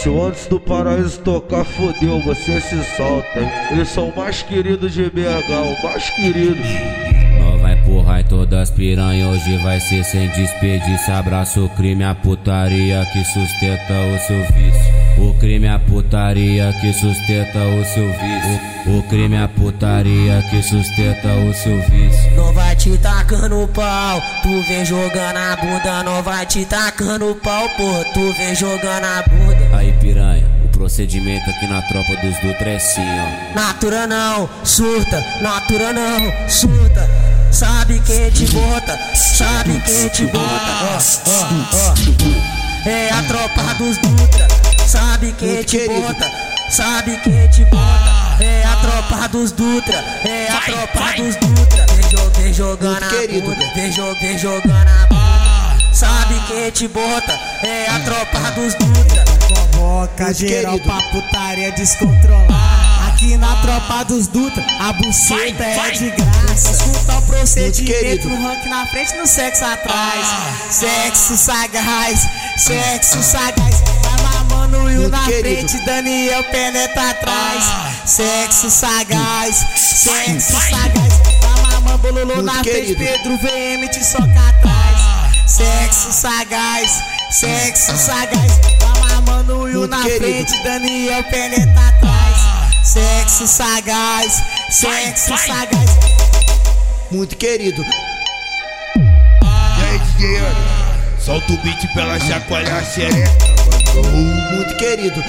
Se o antes do paraíso tocar, fodeu, você se solta. Eles são o mais queridos de BH, o mais querido. Nós vai empurrar em todas as piranhas, hoje vai ser sem desperdício. Abraça o crime, a putaria que sustenta o seu vício. O crime, a putaria que sustenta o seu vício. O crime, a putaria que sustenta o seu vício. Não vai te tacando pau, tu vem jogando a bunda, não vai te tacando pau, porra, tu vem jogando a bunda. Aí piranha, o procedimento aqui na tropa dos Dutra é assim, ó. Natura não, surta, natura não, surta. Sabe quem te bota, sabe quem te bota, ó, ó, ó. É a tropa dos Dutra, sabe quem te bota, sabe quem te bota. É a tropa dos Dutra, é a tropa dos Dutra. Vem, jo- vem jogando Muito a querido. bunda, vem, jo- vem jogando a bunda. Sabe quem te bota, é a tropa dos Dutra. Muito geral pra putaria descontrolar. Aqui na tropa dos Dutra, a buceta é de graça. Escuta o procedimento no rank na frente, no sexo atrás. Sexo sagaz, sexo sagaz. Vai mamando o Will Muito na frente, Daniel penetra atrás. Sexo sagaz, sexo sagaz. Vai mamando bololô na frente. Pedro VM te soca atrás. Sexo sagaz, sexo sagaz. Tá mamando o na querido. frente, Daniel penetra atrás. Sexo sagaz, sexo sagaz. Muito querido. E aí, DJ Ana? Solta o beat pra ela chacoalhar a xereca. Muito querido.